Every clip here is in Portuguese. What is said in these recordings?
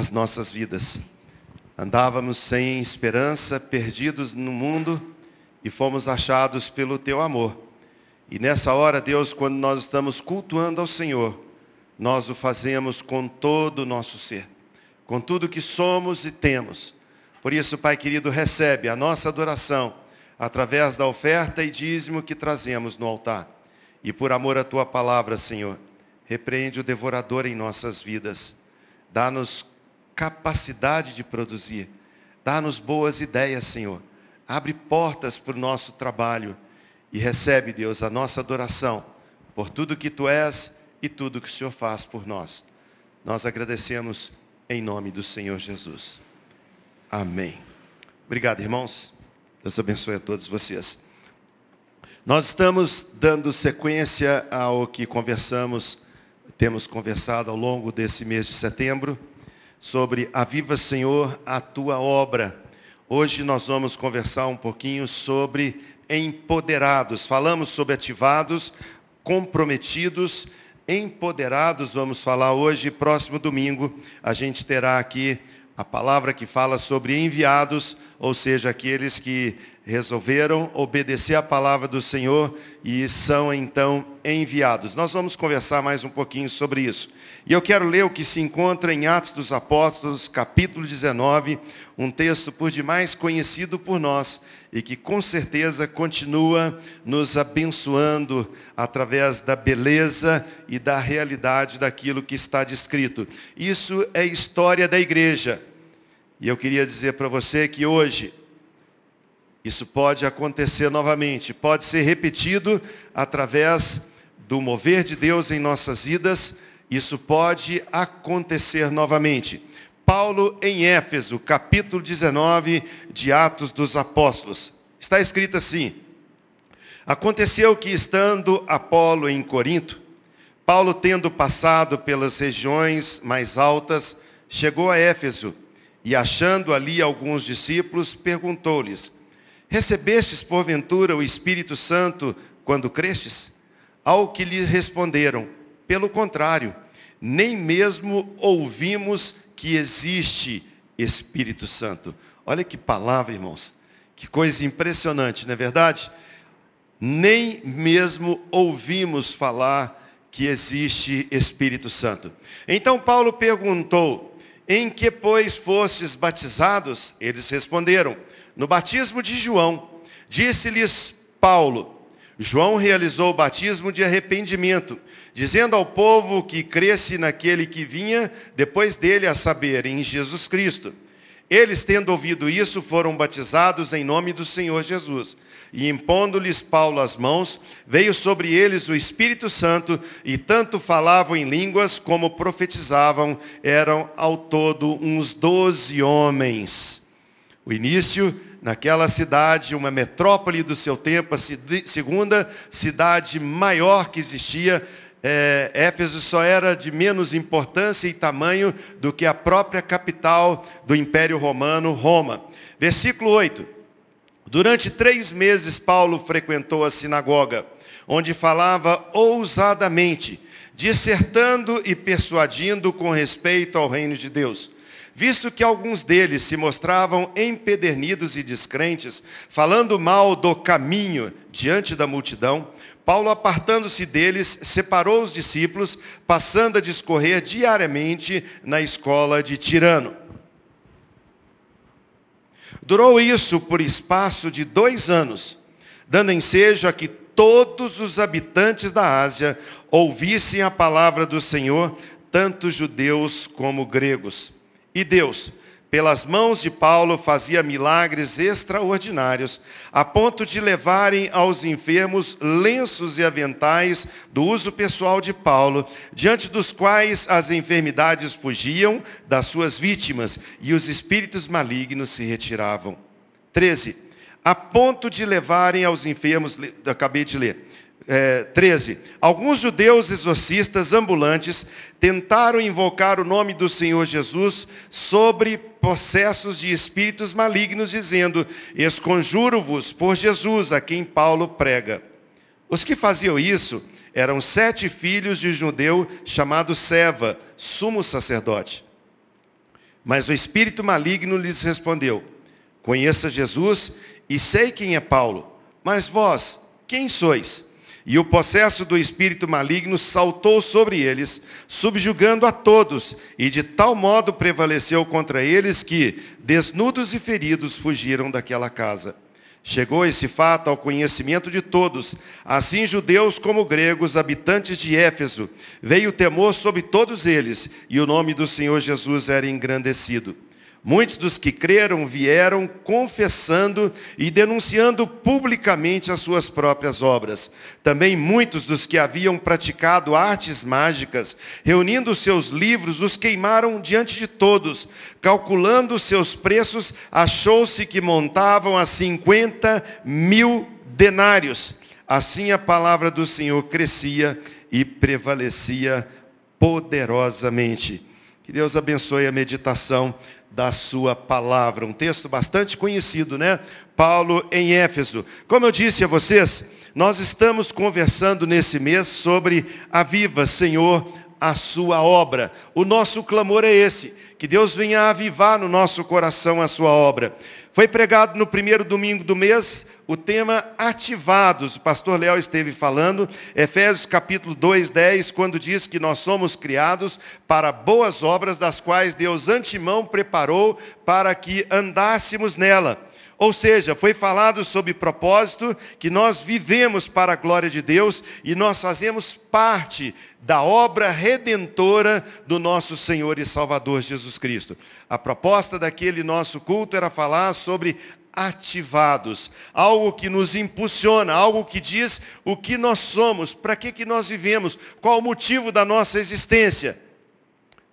as nossas vidas. Andávamos sem esperança, perdidos no mundo e fomos achados pelo teu amor. E nessa hora, Deus, quando nós estamos cultuando ao Senhor, nós o fazemos com todo o nosso ser, com tudo que somos e temos. Por isso, Pai querido, recebe a nossa adoração através da oferta e dízimo que trazemos no altar. E por amor à tua palavra, Senhor, repreende o devorador em nossas vidas. Dá-nos capacidade de produzir. Dá-nos boas ideias, Senhor. Abre portas para o nosso trabalho. E recebe, Deus, a nossa adoração por tudo que tu és e tudo que o Senhor faz por nós. Nós agradecemos em nome do Senhor Jesus. Amém. Obrigado, irmãos. Deus abençoe a todos vocês. Nós estamos dando sequência ao que conversamos, temos conversado ao longo desse mês de setembro, sobre Aviva Senhor, a tua obra. Hoje nós vamos conversar um pouquinho sobre empoderados. Falamos sobre ativados, comprometidos, empoderados. Vamos falar hoje, próximo domingo, a gente terá aqui a palavra que fala sobre enviados, ou seja, aqueles que resolveram obedecer a palavra do Senhor e são então enviados. Nós vamos conversar mais um pouquinho sobre isso. E eu quero ler o que se encontra em Atos dos Apóstolos, capítulo 19, um texto por demais conhecido por nós e que com certeza continua nos abençoando através da beleza e da realidade daquilo que está descrito. Isso é história da igreja. E eu queria dizer para você que hoje isso pode acontecer novamente, pode ser repetido através do mover de Deus em nossas vidas, isso pode acontecer novamente. Paulo em Éfeso, capítulo 19 de Atos dos Apóstolos. Está escrito assim: Aconteceu que estando Apolo em Corinto, Paulo tendo passado pelas regiões mais altas, chegou a Éfeso e achando ali alguns discípulos, perguntou-lhes: Recebestes porventura o Espírito Santo quando crestes? Ao que lhe responderam: Pelo contrário, nem mesmo ouvimos que existe Espírito Santo. Olha que palavra, irmãos. Que coisa impressionante, não é verdade? Nem mesmo ouvimos falar que existe Espírito Santo. Então Paulo perguntou: em que, pois, fostes batizados? Eles responderam, no batismo de João. Disse-lhes Paulo, João realizou o batismo de arrependimento, dizendo ao povo que cresce naquele que vinha depois dele, a saber, em Jesus Cristo. Eles, tendo ouvido isso, foram batizados em nome do Senhor Jesus. E impondo-lhes Paulo as mãos, veio sobre eles o Espírito Santo, e tanto falavam em línguas como profetizavam, eram ao todo uns doze homens. O início, naquela cidade, uma metrópole do seu tempo, a segunda cidade maior que existia, é, Éfeso só era de menos importância e tamanho do que a própria capital do Império Romano, Roma. Versículo 8. Durante três meses, Paulo frequentou a sinagoga, onde falava ousadamente, dissertando e persuadindo com respeito ao reino de Deus. Visto que alguns deles se mostravam empedernidos e descrentes, falando mal do caminho diante da multidão, Paulo, apartando-se deles, separou os discípulos, passando a discorrer diariamente na escola de Tirano. Durou isso por espaço de dois anos, dando ensejo a que todos os habitantes da Ásia ouvissem a palavra do Senhor, tanto judeus como gregos. E Deus, pelas mãos de Paulo, fazia milagres extraordinários, a ponto de levarem aos enfermos lenços e aventais do uso pessoal de Paulo, diante dos quais as enfermidades fugiam das suas vítimas e os espíritos malignos se retiravam. 13. A ponto de levarem aos enfermos, acabei de ler, é, 13. Alguns judeus exorcistas ambulantes tentaram invocar o nome do Senhor Jesus sobre processos de espíritos malignos, dizendo: Esconjuro-vos por Jesus, a quem Paulo prega. Os que faziam isso eram sete filhos de um judeu chamado Seva, sumo sacerdote. Mas o espírito maligno lhes respondeu: Conheça Jesus e sei quem é Paulo, mas vós, quem sois? E o possesso do espírito maligno saltou sobre eles, subjugando a todos, e de tal modo prevaleceu contra eles que, desnudos e feridos, fugiram daquela casa. Chegou esse fato ao conhecimento de todos, assim judeus como gregos, habitantes de Éfeso. Veio temor sobre todos eles, e o nome do Senhor Jesus era engrandecido. Muitos dos que creram vieram confessando e denunciando publicamente as suas próprias obras. Também muitos dos que haviam praticado artes mágicas, reunindo seus livros, os queimaram diante de todos. Calculando seus preços, achou-se que montavam a 50 mil denários. Assim a palavra do Senhor crescia e prevalecia poderosamente. Que Deus abençoe a meditação da sua palavra. Um texto bastante conhecido, né? Paulo em Éfeso. Como eu disse a vocês, nós estamos conversando nesse mês sobre a viva, Senhor, a sua obra. O nosso clamor é esse, que Deus venha avivar no nosso coração a sua obra. Foi pregado no primeiro domingo do mês o tema ativados. O pastor Léo esteve falando, Efésios capítulo 2, 10, quando diz que nós somos criados para boas obras, das quais Deus antemão preparou para que andássemos nela. Ou seja, foi falado sobre propósito, que nós vivemos para a glória de Deus e nós fazemos parte da obra redentora do nosso Senhor e Salvador Jesus Cristo. A proposta daquele nosso culto era falar sobre ativados, algo que nos impulsiona, algo que diz o que nós somos, para que, que nós vivemos, qual o motivo da nossa existência.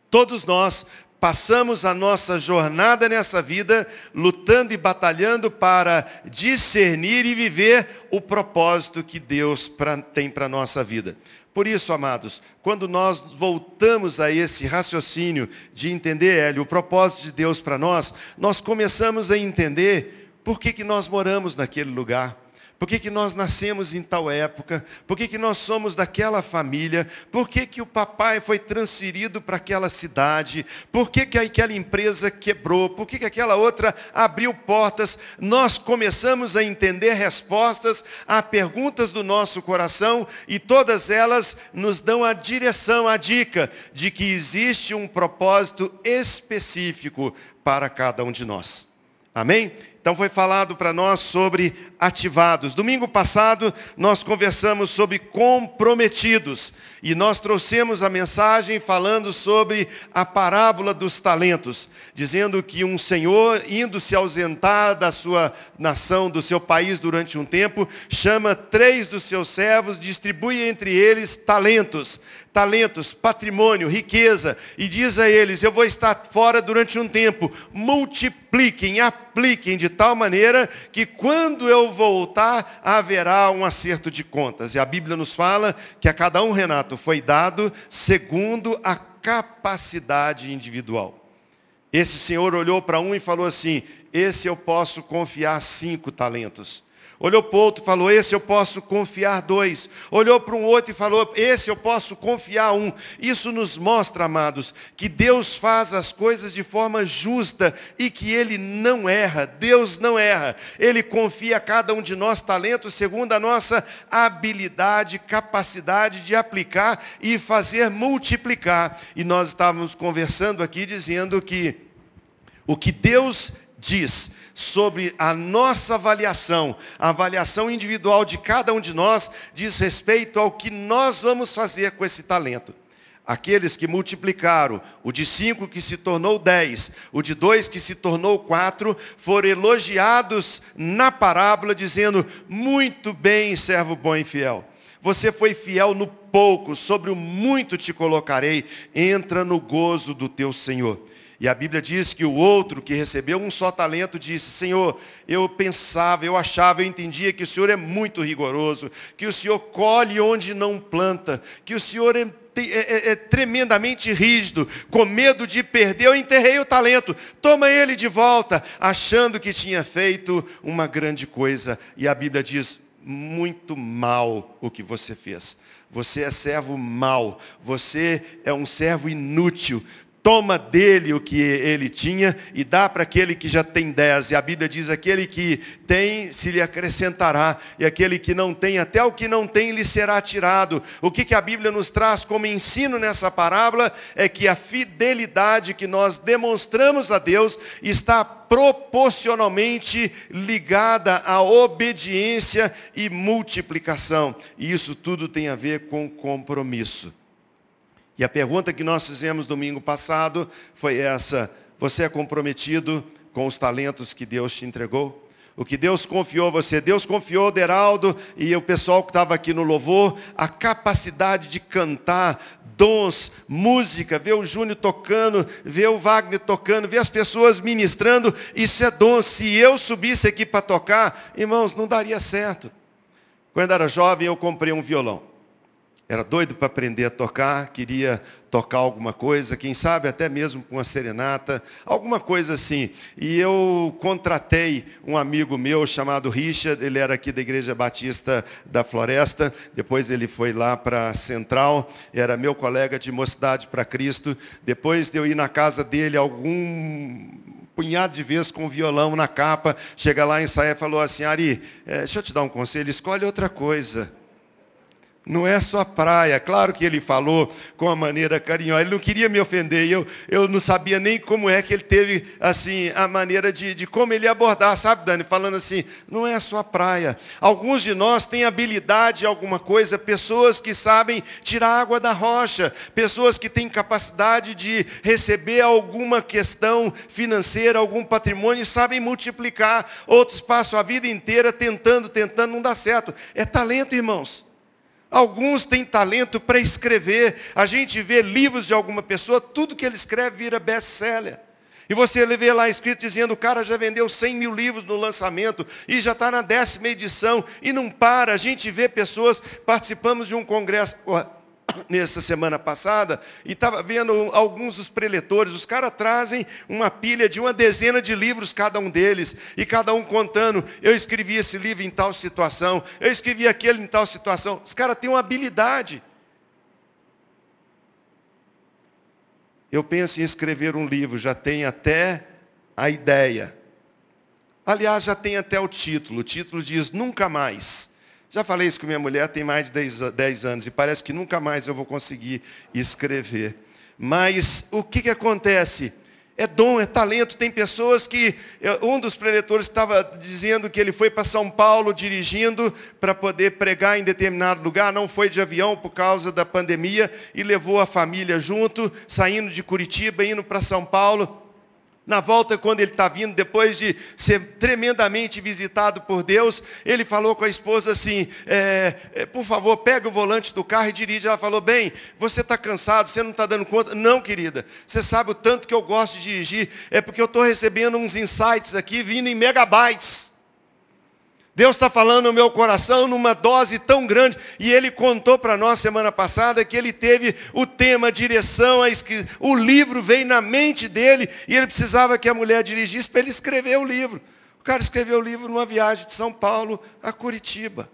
Todos nós passamos a nossa jornada nessa vida lutando e batalhando para discernir e viver o propósito que Deus pra, tem para a nossa vida. Por isso, amados, quando nós voltamos a esse raciocínio de entender, Hélio, o propósito de Deus para nós, nós começamos a entender por que, que nós moramos naquele lugar? Por que, que nós nascemos em tal época? Por que, que nós somos daquela família? Por que, que o papai foi transferido para aquela cidade? Por que, que aquela empresa quebrou? Por que, que aquela outra abriu portas? Nós começamos a entender respostas a perguntas do nosso coração e todas elas nos dão a direção, a dica de que existe um propósito específico para cada um de nós. Amém? Então foi falado para nós sobre ativados. Domingo passado nós conversamos sobre comprometidos e nós trouxemos a mensagem falando sobre a parábola dos talentos, dizendo que um senhor indo se ausentar da sua nação, do seu país durante um tempo, chama três dos seus servos, distribui entre eles talentos, talentos, patrimônio, riqueza, e diz a eles: Eu vou estar fora durante um tempo, multipliquem, apliquem de tal maneira que quando eu voltar haverá um acerto de contas. E a Bíblia nos fala que a cada um, Renato, foi dado segundo a capacidade individual. Esse senhor olhou para um e falou assim: Esse eu posso confiar cinco talentos. Olhou para o outro e falou, esse eu posso confiar dois. Olhou para um outro e falou, esse eu posso confiar um. Isso nos mostra, amados, que Deus faz as coisas de forma justa e que Ele não erra. Deus não erra. Ele confia a cada um de nós talentos segundo a nossa habilidade, capacidade de aplicar e fazer multiplicar. E nós estávamos conversando aqui dizendo que o que Deus diz sobre a nossa avaliação, a avaliação individual de cada um de nós, diz respeito ao que nós vamos fazer com esse talento. Aqueles que multiplicaram, o de cinco que se tornou dez, o de dois que se tornou quatro, foram elogiados na parábola, dizendo: Muito bem, servo bom e fiel. Você foi fiel no pouco, sobre o muito te colocarei. Entra no gozo do teu Senhor. E a Bíblia diz que o outro que recebeu um só talento disse: Senhor, eu pensava, eu achava, eu entendia que o Senhor é muito rigoroso, que o Senhor colhe onde não planta, que o Senhor é, é, é, é tremendamente rígido, com medo de perder, eu enterrei o talento, toma ele de volta, achando que tinha feito uma grande coisa. E a Bíblia diz: muito mal o que você fez. Você é servo mau, você é um servo inútil, toma dele o que ele tinha e dá para aquele que já tem dez. E a Bíblia diz: aquele que tem se lhe acrescentará, e aquele que não tem, até o que não tem lhe será tirado. O que, que a Bíblia nos traz como ensino nessa parábola é que a fidelidade que nós demonstramos a Deus está proporcionalmente ligada à obediência e multiplicação. E isso tudo tem a ver com compromisso. E a pergunta que nós fizemos domingo passado foi essa: você é comprometido com os talentos que Deus te entregou? O que Deus confiou a você? Deus confiou Deraldo e o pessoal que estava aqui no louvor, a capacidade de cantar, dons, música, ver o Júnior tocando, ver o Wagner tocando, ver as pessoas ministrando, isso é dom. Se eu subisse aqui para tocar, irmãos, não daria certo. Quando era jovem, eu comprei um violão. Era doido para aprender a tocar, queria tocar alguma coisa, quem sabe até mesmo com uma serenata, alguma coisa assim. E eu contratei um amigo meu chamado Richard, ele era aqui da Igreja Batista da Floresta, depois ele foi lá para Central, era meu colega de Mocidade para Cristo. Depois de eu ir na casa dele algum punhado de vezes com violão na capa, chega lá, ensaia e falou assim, Ari, é, deixa eu te dar um conselho, escolhe outra coisa. Não é só praia. Claro que ele falou com uma maneira carinhosa. Ele não queria me ofender. Eu, eu não sabia nem como é que ele teve assim a maneira de, de como ele abordar, sabe, Dani? Falando assim, não é só praia. Alguns de nós têm habilidade em alguma coisa, pessoas que sabem tirar água da rocha, pessoas que têm capacidade de receber alguma questão financeira, algum patrimônio e sabem multiplicar. Outros passam a vida inteira tentando, tentando, não dá certo. É talento, irmãos. Alguns têm talento para escrever. A gente vê livros de alguma pessoa, tudo que ele escreve vira best-seller. E você vê lá escrito dizendo, o cara já vendeu 100 mil livros no lançamento e já está na décima edição e não para. A gente vê pessoas, participamos de um congresso, nessa semana passada e estava vendo alguns dos preletores. Os caras trazem uma pilha de uma dezena de livros, cada um deles, e cada um contando: eu escrevi esse livro em tal situação, eu escrevi aquele em tal situação. Os caras têm uma habilidade. Eu penso em escrever um livro, já tem até a ideia. Aliás, já tem até o título. O título diz Nunca Mais. Já falei isso com minha mulher, tem mais de 10, 10 anos, e parece que nunca mais eu vou conseguir escrever. Mas o que, que acontece? É dom, é talento. Tem pessoas que. Um dos preletores estava dizendo que ele foi para São Paulo dirigindo para poder pregar em determinado lugar, não foi de avião por causa da pandemia e levou a família junto, saindo de Curitiba, indo para São Paulo. Na volta, quando ele está vindo, depois de ser tremendamente visitado por Deus, ele falou com a esposa assim: é, é, por favor, pega o volante do carro e dirige. Ela falou: bem, você está cansado, você não está dando conta. Não, querida, você sabe o tanto que eu gosto de dirigir, é porque eu estou recebendo uns insights aqui vindo em megabytes. Deus está falando no meu coração numa dose tão grande. E Ele contou para nós semana passada que ele teve o tema, direção, o livro veio na mente dele e ele precisava que a mulher dirigisse para ele escrever o livro. O cara escreveu o livro numa viagem de São Paulo a Curitiba.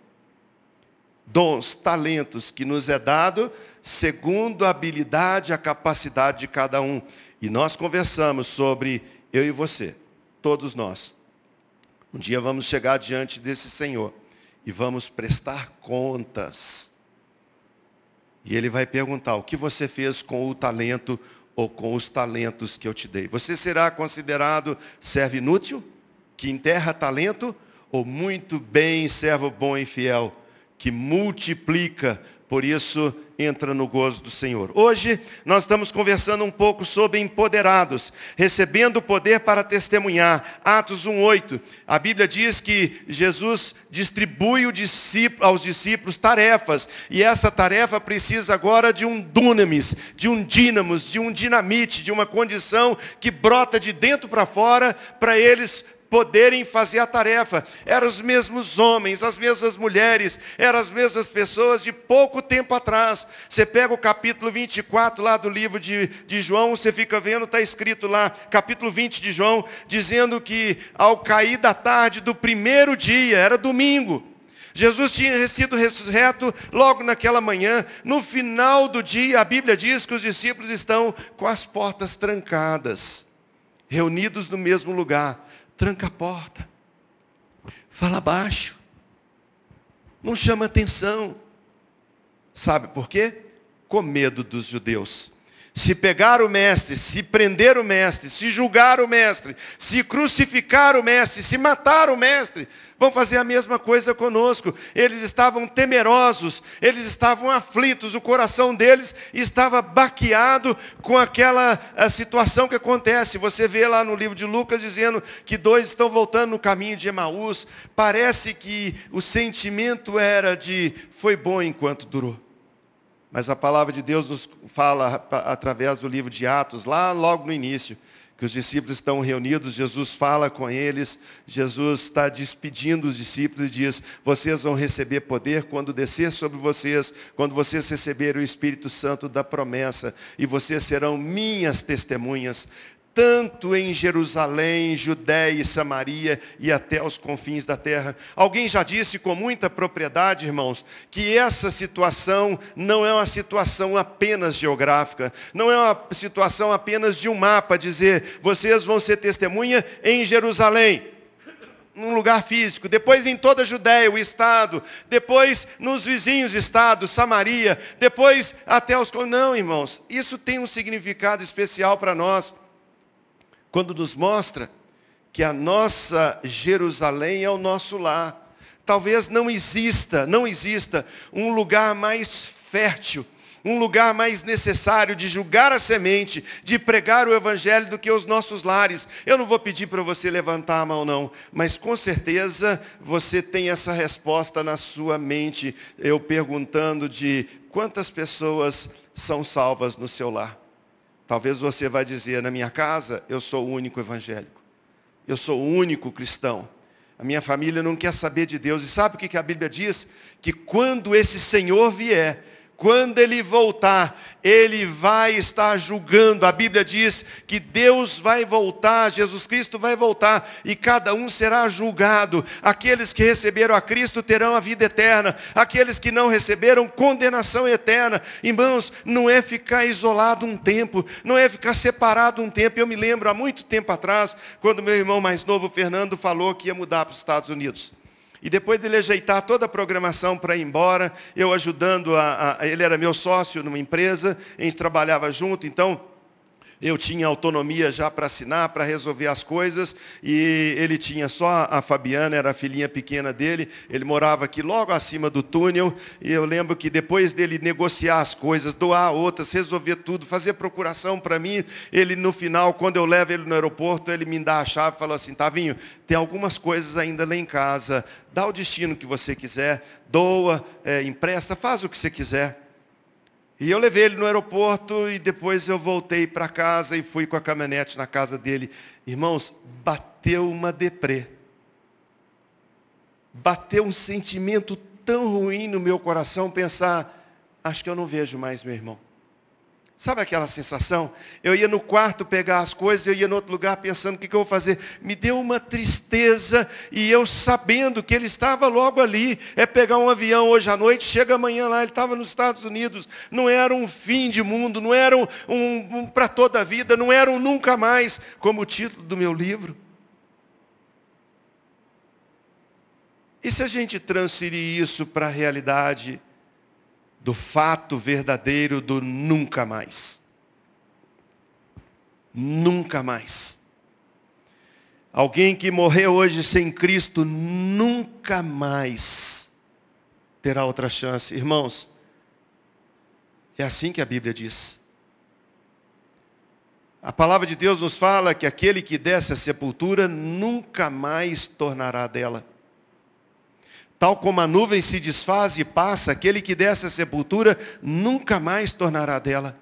Dons, talentos que nos é dado segundo a habilidade, a capacidade de cada um. E nós conversamos sobre eu e você, todos nós um dia vamos chegar diante desse Senhor e vamos prestar contas. E Ele vai perguntar: o que você fez com o talento ou com os talentos que eu te dei? Você será considerado servo inútil, que enterra talento, ou muito bem, servo bom e fiel, que multiplica por isso, entra no gozo do Senhor. Hoje, nós estamos conversando um pouco sobre empoderados, recebendo o poder para testemunhar. Atos 1,8. A Bíblia diz que Jesus distribui aos discípulos tarefas, e essa tarefa precisa agora de um dunamis, de um dínamos, de um dinamite, de uma condição que brota de dentro para fora, para eles poderem fazer a tarefa. Eram os mesmos homens, as mesmas mulheres, eram as mesmas pessoas de pouco tempo atrás. Você pega o capítulo 24 lá do livro de, de João, você fica vendo, está escrito lá, capítulo 20 de João, dizendo que ao cair da tarde do primeiro dia, era domingo, Jesus tinha sido ressurreto logo naquela manhã. No final do dia, a Bíblia diz que os discípulos estão com as portas trancadas, reunidos no mesmo lugar. Tranca a porta. Fala baixo. Não chama atenção. Sabe por quê? Com medo dos judeus se pegar o mestre, se prender o mestre, se julgar o mestre, se crucificar o mestre, se matar o mestre, vão fazer a mesma coisa conosco. Eles estavam temerosos, eles estavam aflitos, o coração deles estava baqueado com aquela situação que acontece. Você vê lá no livro de Lucas dizendo que dois estão voltando no caminho de Emaús. Parece que o sentimento era de foi bom enquanto durou. Mas a palavra de Deus nos fala através do livro de Atos, lá logo no início, que os discípulos estão reunidos, Jesus fala com eles, Jesus está despedindo os discípulos e diz: Vocês vão receber poder quando descer sobre vocês, quando vocês receberem o Espírito Santo da promessa, e vocês serão minhas testemunhas tanto em Jerusalém, Judéia e Samaria e até os confins da terra. Alguém já disse com muita propriedade, irmãos, que essa situação não é uma situação apenas geográfica, não é uma situação apenas de um mapa, dizer, vocês vão ser testemunha em Jerusalém num lugar físico, depois em toda a Judéia, o estado, depois nos vizinhos estados, Samaria, depois até os. Não, irmãos, isso tem um significado especial para nós quando nos mostra que a nossa Jerusalém é o nosso lar. Talvez não exista, não exista um lugar mais fértil, um lugar mais necessário de julgar a semente, de pregar o evangelho do que os nossos lares. Eu não vou pedir para você levantar a mão não, mas com certeza você tem essa resposta na sua mente, eu perguntando de quantas pessoas são salvas no seu lar. Talvez você vai dizer, na minha casa eu sou o único evangélico. Eu sou o único cristão. A minha família não quer saber de Deus. E sabe o que a Bíblia diz? Que quando esse Senhor vier, quando ele voltar, ele vai estar julgando. A Bíblia diz que Deus vai voltar, Jesus Cristo vai voltar e cada um será julgado. Aqueles que receberam a Cristo terão a vida eterna, aqueles que não receberam, condenação eterna. Irmãos, não é ficar isolado um tempo, não é ficar separado um tempo. Eu me lembro há muito tempo atrás, quando meu irmão mais novo, Fernando, falou que ia mudar para os Estados Unidos. E depois dele ajeitar toda a programação para ir embora, eu ajudando, a, a, ele era meu sócio numa empresa, a gente trabalhava junto, então eu tinha autonomia já para assinar, para resolver as coisas, e ele tinha só a Fabiana, era a filhinha pequena dele, ele morava aqui logo acima do túnel, e eu lembro que depois dele negociar as coisas, doar outras, resolver tudo, fazer procuração para mim, ele no final, quando eu levo ele no aeroporto, ele me dá a chave e falou assim, Tavinho, tem algumas coisas ainda lá em casa, dá o destino que você quiser, doa, é, empresta, faz o que você quiser. E eu levei ele no aeroporto e depois eu voltei para casa e fui com a caminhonete na casa dele. Irmãos, bateu uma deprê. Bateu um sentimento tão ruim no meu coração pensar, acho que eu não vejo mais meu irmão. Sabe aquela sensação? Eu ia no quarto pegar as coisas, eu ia no outro lugar pensando o que, que eu vou fazer. Me deu uma tristeza e eu sabendo que ele estava logo ali. É pegar um avião hoje à noite, chega amanhã lá, ele estava nos Estados Unidos. Não era um fim de mundo, não era um, um, um para toda a vida, não era um nunca mais, como o título do meu livro. E se a gente transferir isso para a realidade do fato verdadeiro do nunca mais. Nunca mais. Alguém que morreu hoje sem Cristo nunca mais terá outra chance. Irmãos, é assim que a Bíblia diz. A palavra de Deus nos fala que aquele que desce à sepultura nunca mais tornará dela. Tal como a nuvem se desfaz e passa, aquele que desce à sepultura nunca mais tornará dela.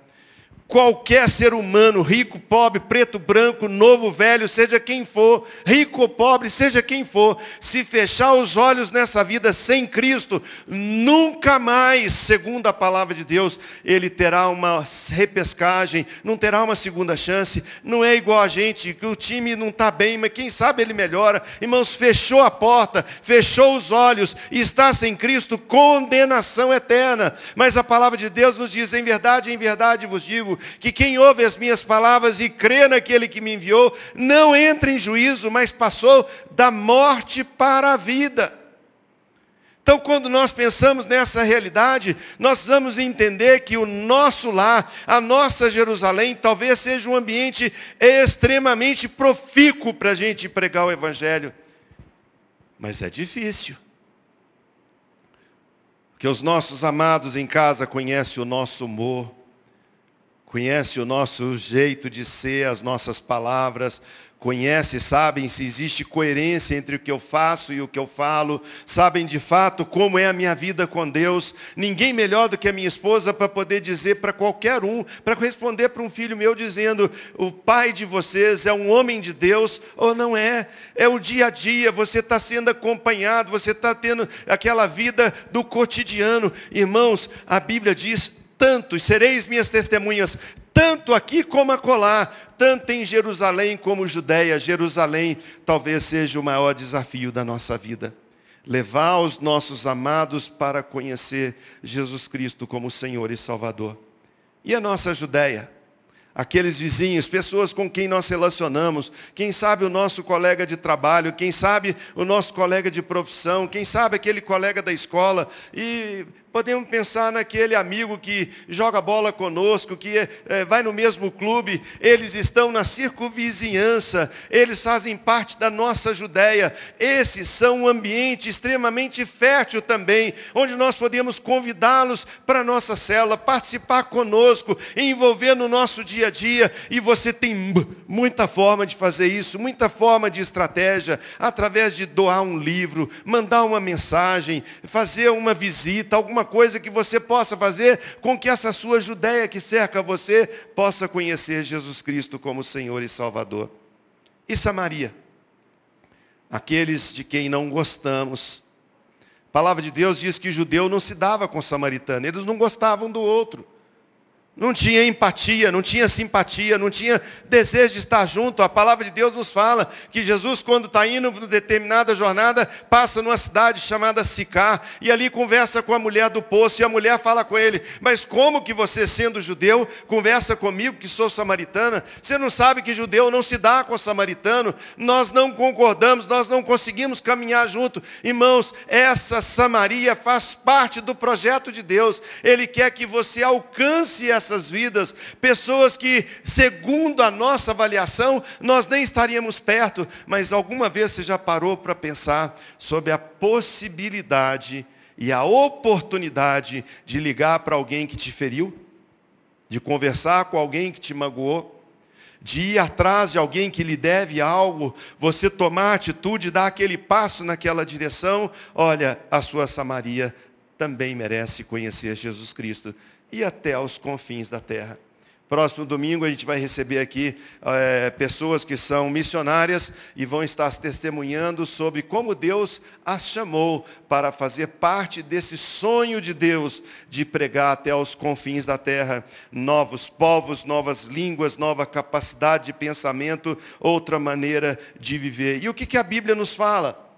Qualquer ser humano, rico, pobre, preto, branco, novo, velho, seja quem for, rico ou pobre, seja quem for, se fechar os olhos nessa vida sem Cristo, nunca mais, segundo a palavra de Deus, ele terá uma repescagem, não terá uma segunda chance. Não é igual a gente, que o time não está bem, mas quem sabe ele melhora. Irmãos, fechou a porta, fechou os olhos, está sem Cristo, condenação eterna. Mas a palavra de Deus nos diz, em verdade, em verdade vos digo, que quem ouve as minhas palavras e crê naquele que me enviou, não entra em juízo, mas passou da morte para a vida. Então, quando nós pensamos nessa realidade, nós vamos entender que o nosso lar, a nossa Jerusalém, talvez seja um ambiente extremamente profícuo para a gente pregar o Evangelho. Mas é difícil. Porque os nossos amados em casa conhecem o nosso humor, conhece o nosso jeito de ser, as nossas palavras, conhece, sabem se existe coerência entre o que eu faço e o que eu falo, sabem de fato como é a minha vida com Deus. Ninguém melhor do que a minha esposa para poder dizer para qualquer um, para responder para um filho meu dizendo: o pai de vocês é um homem de Deus ou não é? É o dia a dia, você está sendo acompanhado, você está tendo aquela vida do cotidiano. Irmãos, a Bíblia diz: tanto, sereis minhas testemunhas, tanto aqui como acolá, tanto em Jerusalém como Judéia. Jerusalém talvez seja o maior desafio da nossa vida. Levar os nossos amados para conhecer Jesus Cristo como Senhor e Salvador. E a nossa Judéia? aqueles vizinhos, pessoas com quem nós relacionamos, quem sabe o nosso colega de trabalho, quem sabe o nosso colega de profissão, quem sabe aquele colega da escola, e Podemos pensar naquele amigo que joga bola conosco, que é, vai no mesmo clube, eles estão na circunvizinhança, eles fazem parte da nossa Judéia. Esses são um ambiente extremamente fértil também, onde nós podemos convidá-los para a nossa célula, participar conosco, envolver no nosso dia a dia. E você tem muita forma de fazer isso, muita forma de estratégia, através de doar um livro, mandar uma mensagem, fazer uma visita, alguma alguma coisa que você possa fazer com que essa sua Judéia que cerca você possa conhecer Jesus Cristo como Senhor e Salvador. E Samaria? Aqueles de quem não gostamos. A palavra de Deus diz que judeu não se dava com samaritano, eles não gostavam do outro. Não tinha empatia, não tinha simpatia, não tinha desejo de estar junto. A palavra de Deus nos fala que Jesus, quando está indo para determinada jornada, passa numa cidade chamada Sicá, e ali conversa com a mulher do poço, e a mulher fala com ele, mas como que você, sendo judeu, conversa comigo, que sou samaritana? Você não sabe que judeu não se dá com samaritano? Nós não concordamos, nós não conseguimos caminhar junto. Irmãos, essa Samaria faz parte do projeto de Deus. Ele quer que você alcance essa essas vidas, pessoas que, segundo a nossa avaliação, nós nem estaríamos perto, mas alguma vez você já parou para pensar sobre a possibilidade e a oportunidade de ligar para alguém que te feriu, de conversar com alguém que te magoou, de ir atrás de alguém que lhe deve algo, você tomar atitude, dar aquele passo naquela direção, olha, a sua Samaria também merece conhecer Jesus Cristo e até aos confins da terra. Próximo domingo a gente vai receber aqui é, pessoas que são missionárias e vão estar testemunhando sobre como Deus as chamou para fazer parte desse sonho de Deus de pregar até aos confins da terra novos povos, novas línguas, nova capacidade de pensamento, outra maneira de viver. E o que, que a Bíblia nos fala?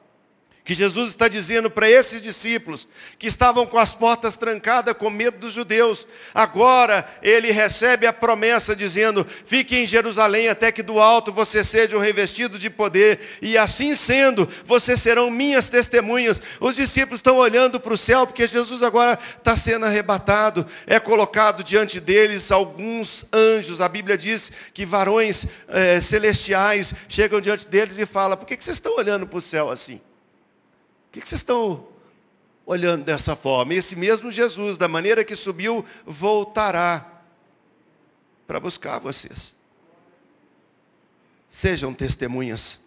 Que Jesus está dizendo para esses discípulos que estavam com as portas trancadas com medo dos judeus. Agora ele recebe a promessa dizendo: "Fique em Jerusalém até que do alto você seja revestido de poder, e assim sendo, vocês serão minhas testemunhas". Os discípulos estão olhando para o céu porque Jesus agora está sendo arrebatado. É colocado diante deles alguns anjos. A Bíblia diz que varões é, celestiais chegam diante deles e falam: "Por que, que vocês estão olhando para o céu assim?" Que, que vocês estão olhando dessa forma? Esse mesmo Jesus, da maneira que subiu, voltará para buscar vocês. Sejam testemunhas.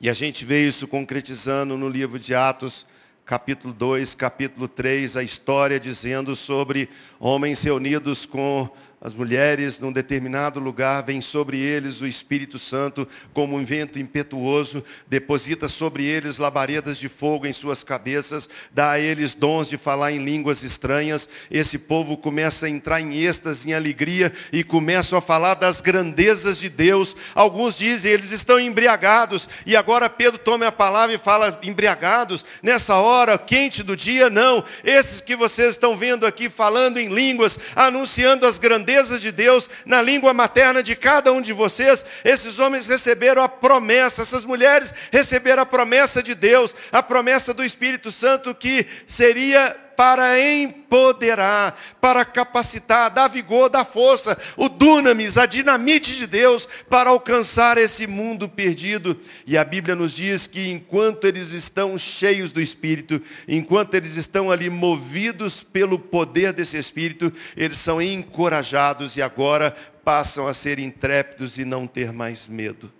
E a gente vê isso concretizando no livro de Atos, capítulo 2, capítulo 3, a história dizendo sobre homens reunidos com as mulheres, num determinado lugar, vem sobre eles o Espírito Santo como um vento impetuoso, deposita sobre eles labaredas de fogo em suas cabeças, dá a eles dons de falar em línguas estranhas. Esse povo começa a entrar em êxtase, em alegria e começam a falar das grandezas de Deus. Alguns dizem, eles estão embriagados. E agora Pedro toma a palavra e fala, embriagados, nessa hora quente do dia, não. Esses que vocês estão vendo aqui falando em línguas, anunciando as grandezas grandezas de Deus na língua materna de cada um de vocês. Esses homens receberam a promessa, essas mulheres receberam a promessa de Deus, a promessa do Espírito Santo que seria para empoderar, para capacitar, dar vigor, dar força, o dunamis, a dinamite de Deus para alcançar esse mundo perdido. E a Bíblia nos diz que enquanto eles estão cheios do Espírito, enquanto eles estão ali movidos pelo poder desse Espírito, eles são encorajados e agora passam a ser intrépidos e não ter mais medo.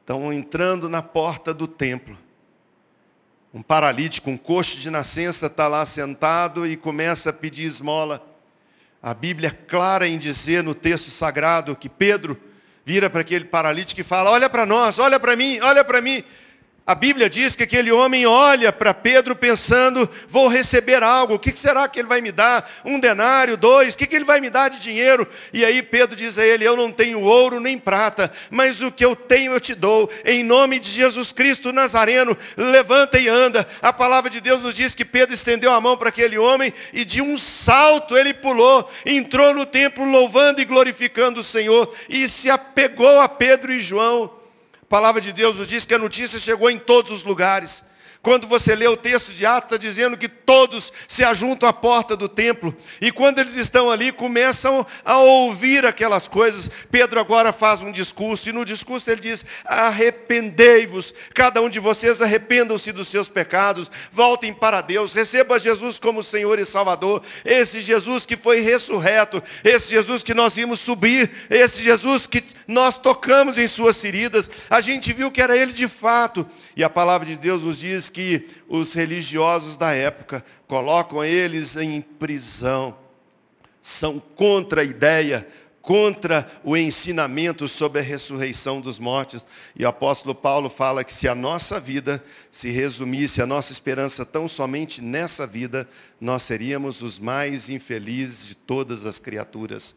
Estão entrando na porta do templo um paralítico, um coxo de nascença está lá sentado e começa a pedir esmola. A Bíblia é clara em dizer no texto sagrado que Pedro vira para aquele paralítico e fala: Olha para nós, olha para mim, olha para mim. A Bíblia diz que aquele homem olha para Pedro pensando, vou receber algo, o que será que ele vai me dar? Um denário, dois, o que ele vai me dar de dinheiro? E aí Pedro diz a ele, eu não tenho ouro nem prata, mas o que eu tenho eu te dou, em nome de Jesus Cristo Nazareno, levanta e anda. A palavra de Deus nos diz que Pedro estendeu a mão para aquele homem e de um salto ele pulou, entrou no templo louvando e glorificando o Senhor e se apegou a Pedro e João palavra de Deus nos diz que a notícia chegou em todos os lugares. Quando você lê o texto de Atos, está dizendo que todos se ajuntam à porta do templo. E quando eles estão ali, começam a ouvir aquelas coisas. Pedro agora faz um discurso, e no discurso ele diz: Arrependei-vos, cada um de vocês arrependam-se dos seus pecados, voltem para Deus, receba Jesus como Senhor e Salvador. Esse Jesus que foi ressurreto, esse Jesus que nós vimos subir, esse Jesus que nós tocamos em suas feridas, a gente viu que era Ele de fato. E a palavra de Deus nos diz que os religiosos da época colocam eles em prisão, são contra a ideia, contra o ensinamento sobre a ressurreição dos mortos. E o apóstolo Paulo fala que se a nossa vida se resumisse, a nossa esperança tão somente nessa vida, nós seríamos os mais infelizes de todas as criaturas.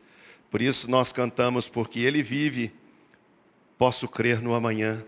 Por isso nós cantamos, porque Ele vive, posso crer no amanhã.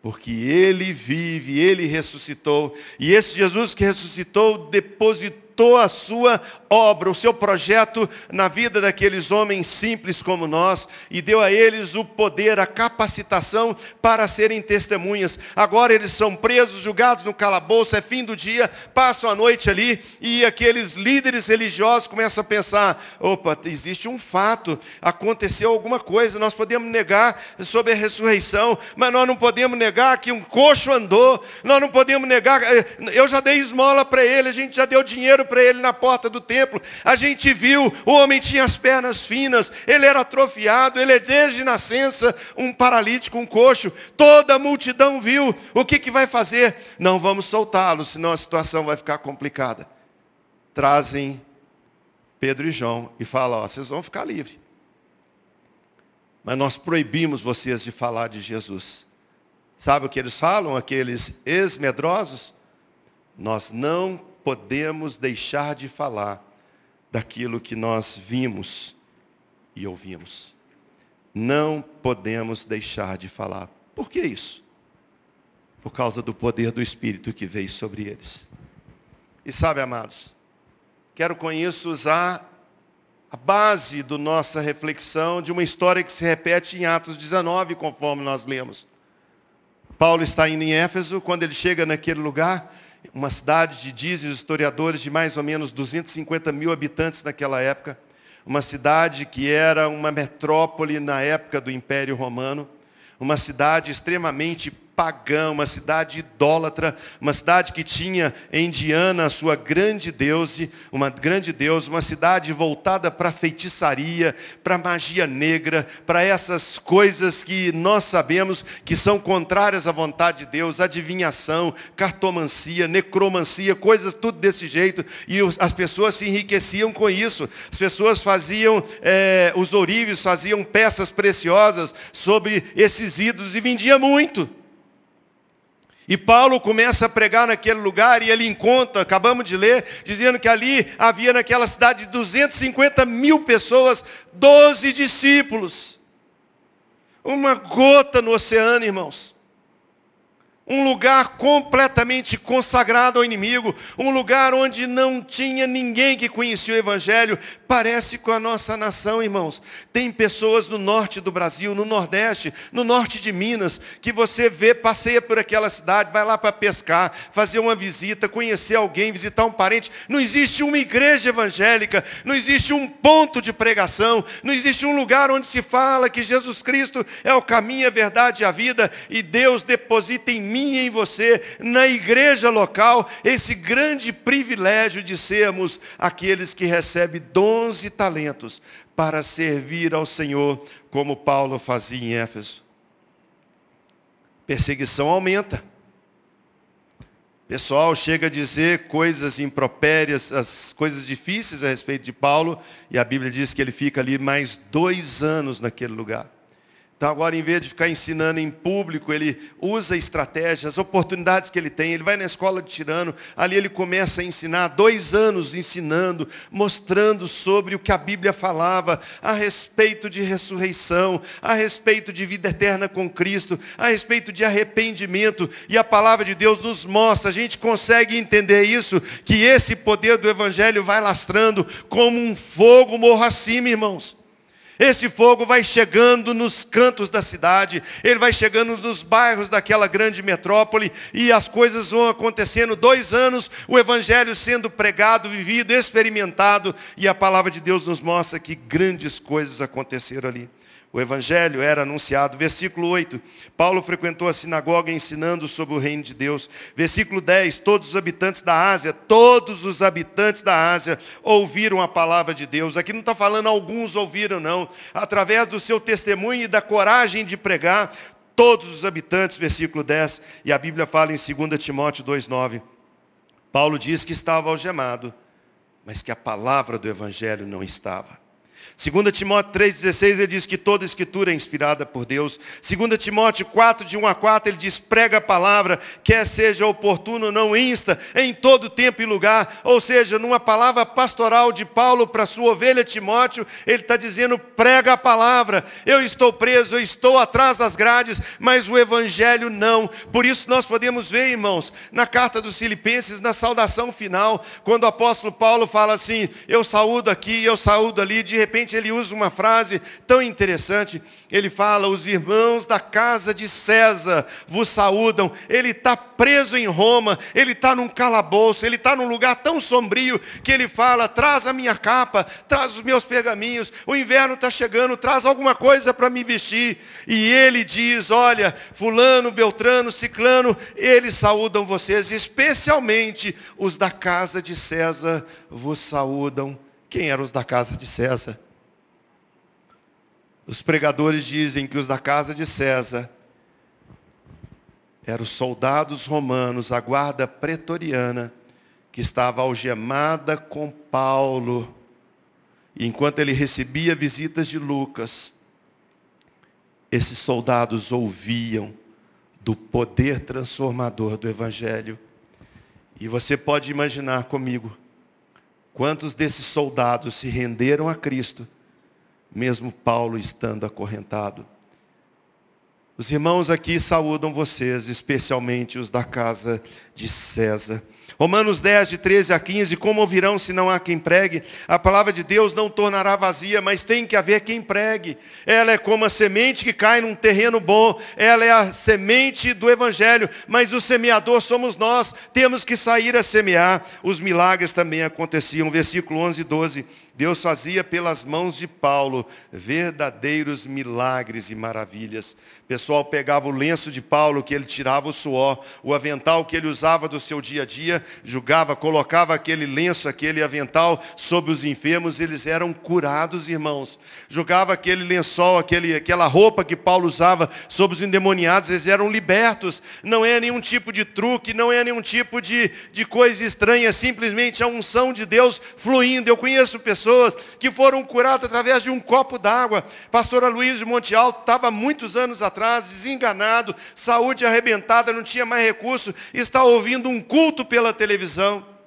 Porque Ele vive, Ele ressuscitou. E esse Jesus que ressuscitou depositou a sua obra, o seu projeto na vida daqueles homens simples como nós e deu a eles o poder, a capacitação para serem testemunhas. Agora eles são presos, julgados no calabouço, é fim do dia, passam a noite ali e aqueles líderes religiosos começam a pensar: opa, existe um fato, aconteceu alguma coisa, nós podemos negar sobre a ressurreição, mas nós não podemos negar que um coxo andou, nós não podemos negar, eh, eu já dei esmola para ele, a gente já deu dinheiro para ele na porta do templo a gente viu, o homem tinha as pernas finas, ele era atrofiado, ele é desde nascença um paralítico, um coxo. Toda a multidão viu. O que, que vai fazer? Não vamos soltá-lo, senão a situação vai ficar complicada. Trazem Pedro e João e falam, ó, vocês vão ficar livres. Mas nós proibimos vocês de falar de Jesus. Sabe o que eles falam, aqueles ex-medrosos? Nós não podemos deixar de falar daquilo que nós vimos e ouvimos. Não podemos deixar de falar. Por que isso? Por causa do poder do Espírito que veio sobre eles. E sabe, amados, quero com isso usar a base da nossa reflexão de uma história que se repete em Atos 19, conforme nós lemos. Paulo está indo em Éfeso, quando ele chega naquele lugar, uma cidade de, dizem os historiadores, de mais ou menos 250 mil habitantes naquela época, uma cidade que era uma metrópole na época do Império Romano, uma cidade extremamente pagã, uma cidade idólatra, uma cidade que tinha em Diana a sua grande deusa, uma grande deusa, uma cidade voltada para feitiçaria, para magia negra, para essas coisas que nós sabemos que são contrárias à vontade de Deus, adivinhação, cartomancia, necromancia, coisas tudo desse jeito, e as pessoas se enriqueciam com isso. As pessoas faziam, é, os ourives faziam peças preciosas sobre esses ídolos e vendia muito. E Paulo começa a pregar naquele lugar e ele encontra, acabamos de ler, dizendo que ali havia naquela cidade 250 mil pessoas, 12 discípulos. Uma gota no oceano, irmãos um lugar completamente consagrado ao inimigo, um lugar onde não tinha ninguém que conhecia o Evangelho. Parece com a nossa nação, irmãos. Tem pessoas no norte do Brasil, no nordeste, no norte de Minas, que você vê, passeia por aquela cidade, vai lá para pescar, fazer uma visita, conhecer alguém, visitar um parente. Não existe uma igreja evangélica, não existe um ponto de pregação, não existe um lugar onde se fala que Jesus Cristo é o caminho, a verdade e a vida, e Deus deposita em mim e em você, na igreja local, esse grande privilégio de sermos aqueles que recebem dons e talentos para servir ao Senhor, como Paulo fazia em Éfeso. Perseguição aumenta. Pessoal chega a dizer coisas impropérias, as coisas difíceis a respeito de Paulo, e a Bíblia diz que ele fica ali mais dois anos naquele lugar. Então agora, em vez de ficar ensinando em público, ele usa estratégias, oportunidades que ele tem. Ele vai na escola de tirano, ali ele começa a ensinar, dois anos ensinando, mostrando sobre o que a Bíblia falava a respeito de ressurreição, a respeito de vida eterna com Cristo, a respeito de arrependimento. E a palavra de Deus nos mostra, a gente consegue entender isso, que esse poder do Evangelho vai lastrando como um fogo morro acima, irmãos. Esse fogo vai chegando nos cantos da cidade, ele vai chegando nos bairros daquela grande metrópole e as coisas vão acontecendo. Dois anos, o Evangelho sendo pregado, vivido, experimentado, e a palavra de Deus nos mostra que grandes coisas aconteceram ali. O evangelho era anunciado. Versículo 8. Paulo frequentou a sinagoga ensinando sobre o reino de Deus. Versículo 10. Todos os habitantes da Ásia, todos os habitantes da Ásia ouviram a palavra de Deus. Aqui não está falando alguns ouviram, não. Através do seu testemunho e da coragem de pregar, todos os habitantes, versículo 10. E a Bíblia fala em 2 Timóteo 2,9. Paulo diz que estava algemado, mas que a palavra do evangelho não estava. 2 Timóteo 3,16 ele diz que toda escritura é inspirada por Deus. 2 Timóteo 4, de 1 a 4, ele diz, prega a palavra, quer seja oportuno, não insta, em todo tempo e lugar. Ou seja, numa palavra pastoral de Paulo para sua ovelha Timóteo, ele está dizendo, prega a palavra. Eu estou preso, eu estou atrás das grades, mas o evangelho não. Por isso nós podemos ver, irmãos, na carta dos Filipenses, na saudação final, quando o apóstolo Paulo fala assim, eu saúdo aqui, eu saúdo ali, de repente repente ele usa uma frase tão interessante. Ele fala: Os irmãos da casa de César vos saúdam. Ele está preso em Roma, ele está num calabouço, ele está num lugar tão sombrio que ele fala: Traz a minha capa, traz os meus pergaminhos. O inverno está chegando, traz alguma coisa para me vestir. E ele diz: Olha, Fulano, Beltrano, Ciclano, eles saúdam vocês, especialmente os da casa de César vos saúdam. Quem eram os da casa de César? Os pregadores dizem que os da casa de César eram os soldados romanos, a guarda pretoriana, que estava algemada com Paulo. E enquanto ele recebia visitas de Lucas, esses soldados ouviam do poder transformador do Evangelho. E você pode imaginar comigo, quantos desses soldados se renderam a Cristo mesmo Paulo estando acorrentado. Os irmãos aqui saúdam vocês, especialmente os da casa de César. Romanos 10, de 13 a 15, como ouvirão se não há quem pregue? A palavra de Deus não tornará vazia, mas tem que haver quem pregue. Ela é como a semente que cai num terreno bom, ela é a semente do Evangelho, mas o semeador somos nós, temos que sair a semear. Os milagres também aconteciam. Versículo 11 e 12 Deus fazia pelas mãos de Paulo verdadeiros milagres e maravilhas. O pessoal pegava o lenço de Paulo, que ele tirava o suor, o avental que ele usava do seu dia a dia, julgava, colocava aquele lenço, aquele avental sobre os enfermos, eles eram curados, irmãos. Jogava aquele lençol, aquele, aquela roupa que Paulo usava sobre os endemoniados, eles eram libertos. Não é nenhum tipo de truque, não é nenhum tipo de, de coisa estranha, é simplesmente a unção de Deus fluindo. Eu conheço pessoas que foram curadas através de um copo d'água. Pastora Luiz de Monte Alto estava muitos anos atrás, desenganado, saúde arrebentada, não tinha mais recurso, está ouvindo um culto pela televisão.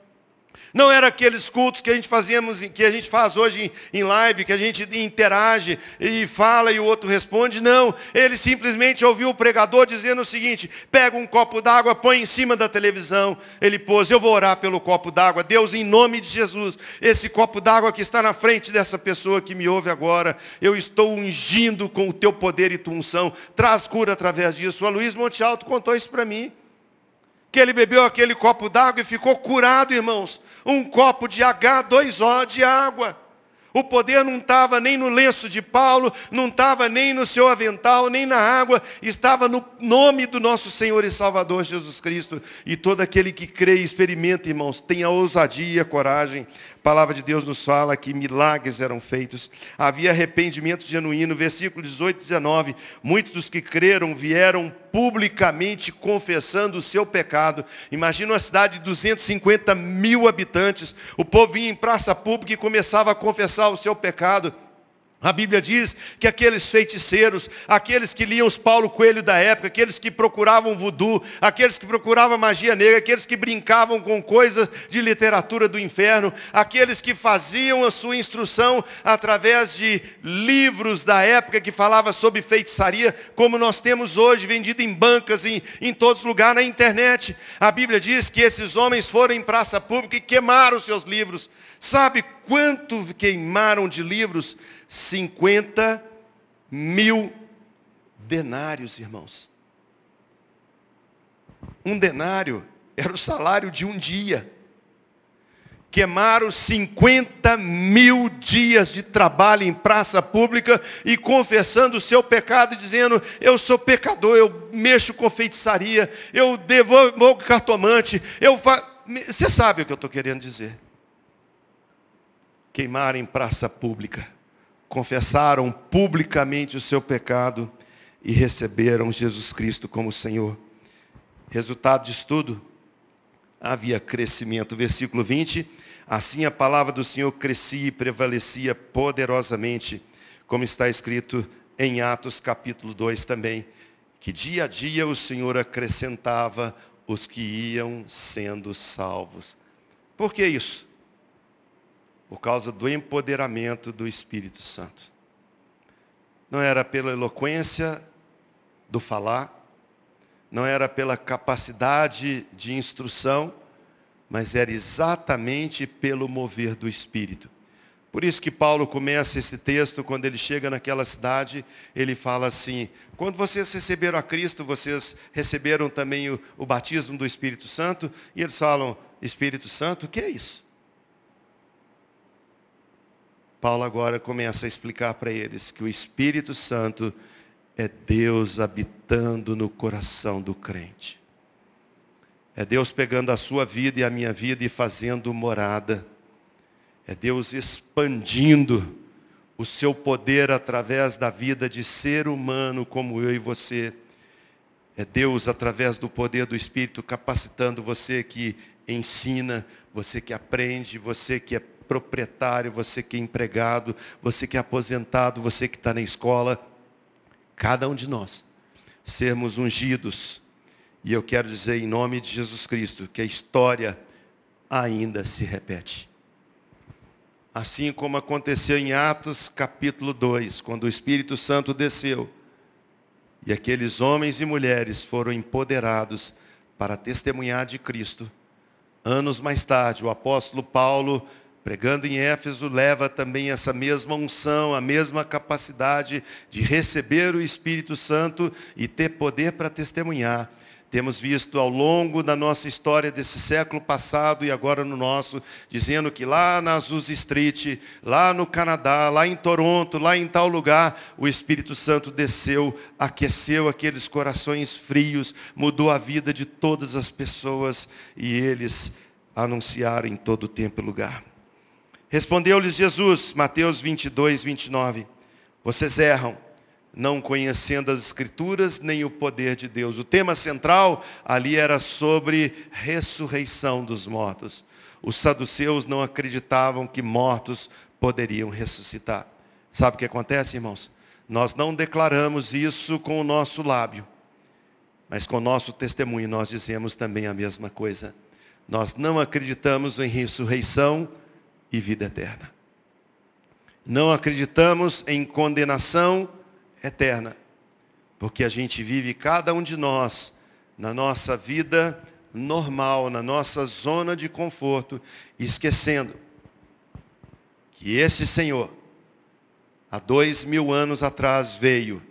Não era aqueles cultos que a gente fazíamos, que a gente faz hoje em live, que a gente interage e fala e o outro responde. Não, ele simplesmente ouviu o pregador dizendo o seguinte: pega um copo d'água, põe em cima da televisão. Ele pôs, eu vou orar pelo copo d'água. Deus, em nome de Jesus, esse copo d'água que está na frente dessa pessoa que me ouve agora, eu estou ungindo com o teu poder e tua unção. Traz cura através disso. O Luiz Monte Alto contou isso para mim que ele bebeu aquele copo d'água e ficou curado, irmãos. Um copo de H2O de água. O poder não estava nem no lenço de Paulo, não estava nem no seu avental, nem na água, estava no nome do nosso Senhor e Salvador Jesus Cristo. E todo aquele que crê e experimenta, irmãos, tenha ousadia coragem a palavra de Deus nos fala que milagres eram feitos. Havia arrependimento genuíno. Versículo 18 e 19. Muitos dos que creram vieram publicamente confessando o seu pecado. Imagina uma cidade de 250 mil habitantes. O povo vinha em praça pública e começava a confessar o seu pecado. A Bíblia diz que aqueles feiticeiros, aqueles que liam os Paulo Coelho da época, aqueles que procuravam voodoo, aqueles que procuravam magia negra, aqueles que brincavam com coisas de literatura do inferno, aqueles que faziam a sua instrução através de livros da época que falava sobre feitiçaria, como nós temos hoje, vendido em bancas, em, em todos os lugares, na internet. A Bíblia diz que esses homens foram em praça pública e queimaram seus livros. Sabe quanto queimaram de livros? 50 mil denários, irmãos. Um denário era o salário de um dia. Queimaram 50 mil dias de trabalho em praça pública e confessando o seu pecado, dizendo: Eu sou pecador, eu mexo com feitiçaria, eu devolvo cartomante, eu fa... Você sabe o que eu estou querendo dizer. Queimaram em praça pública confessaram publicamente o seu pecado e receberam Jesus Cristo como Senhor. Resultado disso tudo, havia crescimento. Versículo 20, assim a palavra do Senhor crescia e prevalecia poderosamente, como está escrito em Atos capítulo 2 também, que dia a dia o Senhor acrescentava os que iam sendo salvos. Por que isso? Por causa do empoderamento do Espírito Santo. Não era pela eloquência do falar, não era pela capacidade de instrução, mas era exatamente pelo mover do Espírito. Por isso que Paulo começa esse texto, quando ele chega naquela cidade, ele fala assim: quando vocês receberam a Cristo, vocês receberam também o, o batismo do Espírito Santo, e eles falam: Espírito Santo, o que é isso? Paulo agora começa a explicar para eles que o Espírito Santo é Deus habitando no coração do crente. É Deus pegando a sua vida e a minha vida e fazendo morada. É Deus expandindo o seu poder através da vida de ser humano como eu e você. É Deus, através do poder do Espírito, capacitando você que ensina, você que aprende, você que é proprietário, você que é empregado, você que é aposentado, você que está na escola, cada um de nós, sermos ungidos. E eu quero dizer em nome de Jesus Cristo que a história ainda se repete. Assim como aconteceu em Atos capítulo 2, quando o Espírito Santo desceu e aqueles homens e mulheres foram empoderados para testemunhar de Cristo. Anos mais tarde, o apóstolo Paulo Pregando em Éfeso, leva também essa mesma unção, a mesma capacidade de receber o Espírito Santo e ter poder para testemunhar. Temos visto ao longo da nossa história desse século passado e agora no nosso, dizendo que lá na Azusa Street, lá no Canadá, lá em Toronto, lá em tal lugar, o Espírito Santo desceu, aqueceu aqueles corações frios, mudou a vida de todas as pessoas e eles anunciaram em todo tempo e lugar. Respondeu-lhes Jesus, Mateus 22, 29, vocês erram não conhecendo as Escrituras nem o poder de Deus. O tema central ali era sobre ressurreição dos mortos. Os saduceus não acreditavam que mortos poderiam ressuscitar. Sabe o que acontece, irmãos? Nós não declaramos isso com o nosso lábio, mas com o nosso testemunho nós dizemos também a mesma coisa. Nós não acreditamos em ressurreição e vida eterna. Não acreditamos em condenação eterna. Porque a gente vive, cada um de nós, na nossa vida normal, na nossa zona de conforto, esquecendo que esse Senhor, há dois mil anos atrás, veio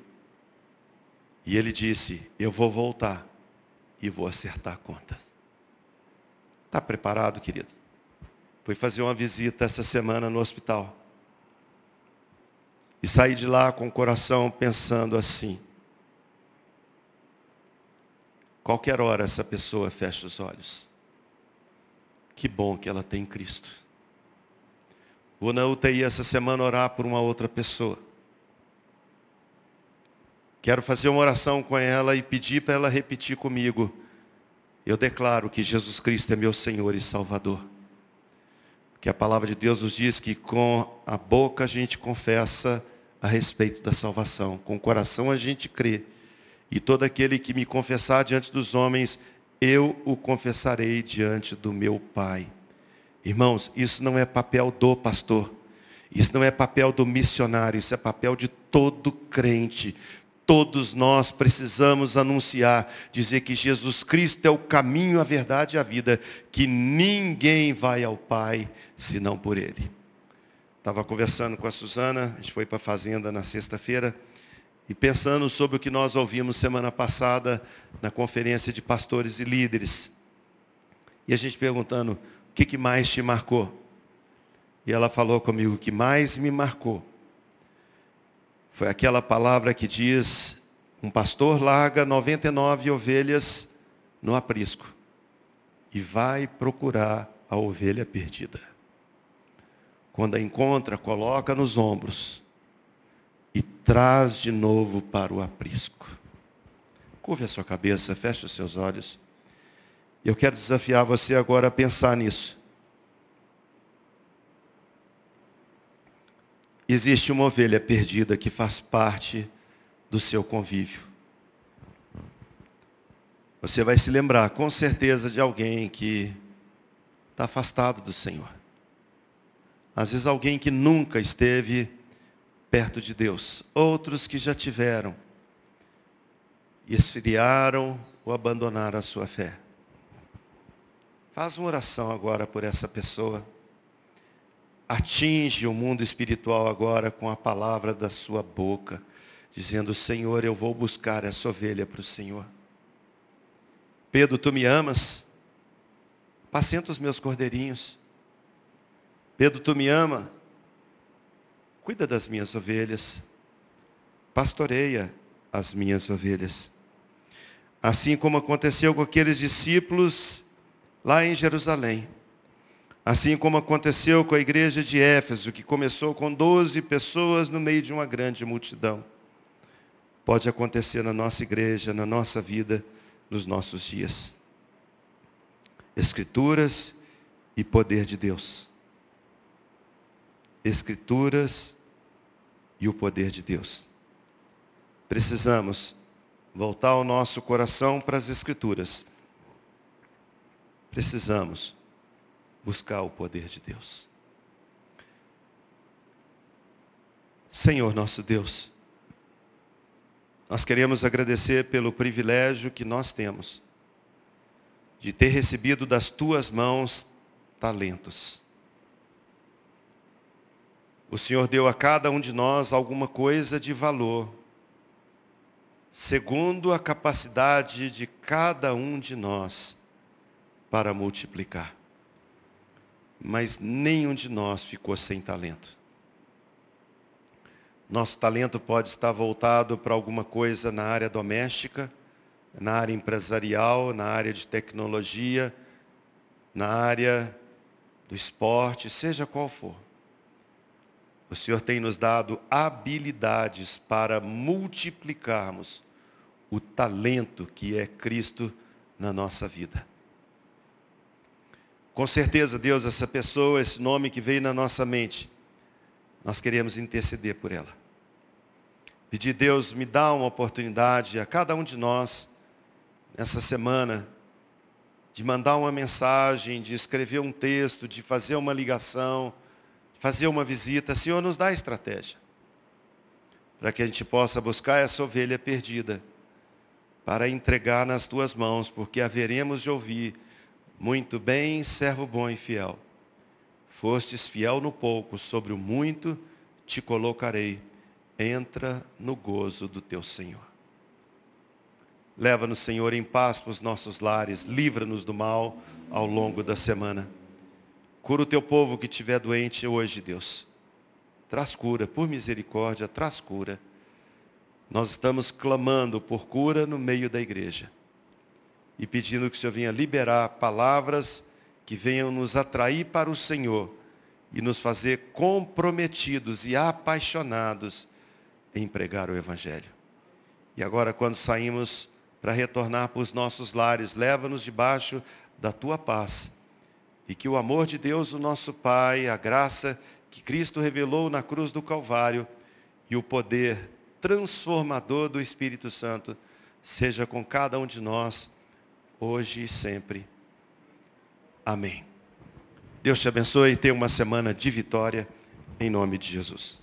e ele disse: Eu vou voltar e vou acertar contas. Está preparado, querido? Fui fazer uma visita essa semana no hospital. E saí de lá com o coração pensando assim. Qualquer hora essa pessoa fecha os olhos. Que bom que ela tem Cristo. Vou na UTI essa semana orar por uma outra pessoa. Quero fazer uma oração com ela e pedir para ela repetir comigo. Eu declaro que Jesus Cristo é meu Senhor e Salvador. Que a palavra de Deus nos diz que com a boca a gente confessa a respeito da salvação. Com o coração a gente crê. E todo aquele que me confessar diante dos homens, eu o confessarei diante do meu Pai. Irmãos, isso não é papel do pastor. Isso não é papel do missionário, isso é papel de todo crente. Todos nós precisamos anunciar, dizer que Jesus Cristo é o caminho, a verdade e a vida, que ninguém vai ao Pai senão por Ele. Estava conversando com a Suzana, a gente foi para a fazenda na sexta-feira, e pensando sobre o que nós ouvimos semana passada na conferência de pastores e líderes. E a gente perguntando, o que, que mais te marcou? E ela falou comigo, o que mais me marcou foi aquela palavra que diz, um pastor larga 99 ovelhas no aprisco e vai procurar a ovelha perdida. Quando a encontra, coloca nos ombros e traz de novo para o aprisco. Curve a sua cabeça, feche os seus olhos. Eu quero desafiar você agora a pensar nisso. Existe uma ovelha perdida que faz parte do seu convívio. Você vai se lembrar com certeza de alguém que está afastado do Senhor. Às vezes alguém que nunca esteve perto de Deus. Outros que já tiveram. E esfriaram ou abandonaram a sua fé. Faz uma oração agora por essa pessoa. Atinge o mundo espiritual agora com a palavra da sua boca, dizendo: Senhor, eu vou buscar essa ovelha para o Senhor. Pedro, tu me amas? Pacienta os meus cordeirinhos. Pedro, tu me ama? Cuida das minhas ovelhas. Pastoreia as minhas ovelhas. Assim como aconteceu com aqueles discípulos lá em Jerusalém. Assim como aconteceu com a igreja de Éfeso, que começou com 12 pessoas no meio de uma grande multidão. Pode acontecer na nossa igreja, na nossa vida, nos nossos dias. Escrituras e poder de Deus. Escrituras e o poder de Deus. Precisamos voltar o nosso coração para as Escrituras. Precisamos buscar o poder de Deus. Senhor nosso Deus, nós queremos agradecer pelo privilégio que nós temos de ter recebido das tuas mãos talentos o Senhor deu a cada um de nós alguma coisa de valor. segundo a capacidade de cada um de nós para multiplicar. Mas nenhum de nós ficou sem talento. Nosso talento pode estar voltado para alguma coisa na área doméstica, na área empresarial, na área de tecnologia, na área do esporte, seja qual for. O Senhor tem nos dado habilidades para multiplicarmos o talento que é Cristo na nossa vida. Com certeza, Deus, essa pessoa, esse nome que veio na nossa mente, nós queremos interceder por ela. Pedir, Deus, me dá uma oportunidade a cada um de nós, nessa semana, de mandar uma mensagem, de escrever um texto, de fazer uma ligação, fazer uma visita, Senhor, nos dá estratégia. Para que a gente possa buscar essa ovelha perdida, para entregar nas tuas mãos, porque haveremos de ouvir, muito bem, servo bom e fiel. Fostes fiel no pouco, sobre o muito te colocarei. Entra no gozo do teu Senhor. Leva-nos, Senhor, em paz para os nossos lares, livra-nos do mal ao longo da semana. Cura o teu povo que estiver doente hoje, Deus. Traz cura, por misericórdia, traz cura. Nós estamos clamando por cura no meio da igreja. E pedindo que o Senhor venha liberar palavras que venham nos atrair para o Senhor e nos fazer comprometidos e apaixonados em pregar o Evangelho. E agora, quando saímos para retornar para os nossos lares, leva-nos debaixo da tua paz e que o amor de Deus, o nosso Pai, a graça que Cristo revelou na cruz do Calvário e o poder transformador do Espírito Santo seja com cada um de nós, hoje e sempre. Amém. Deus te abençoe e tenha uma semana de vitória, em nome de Jesus.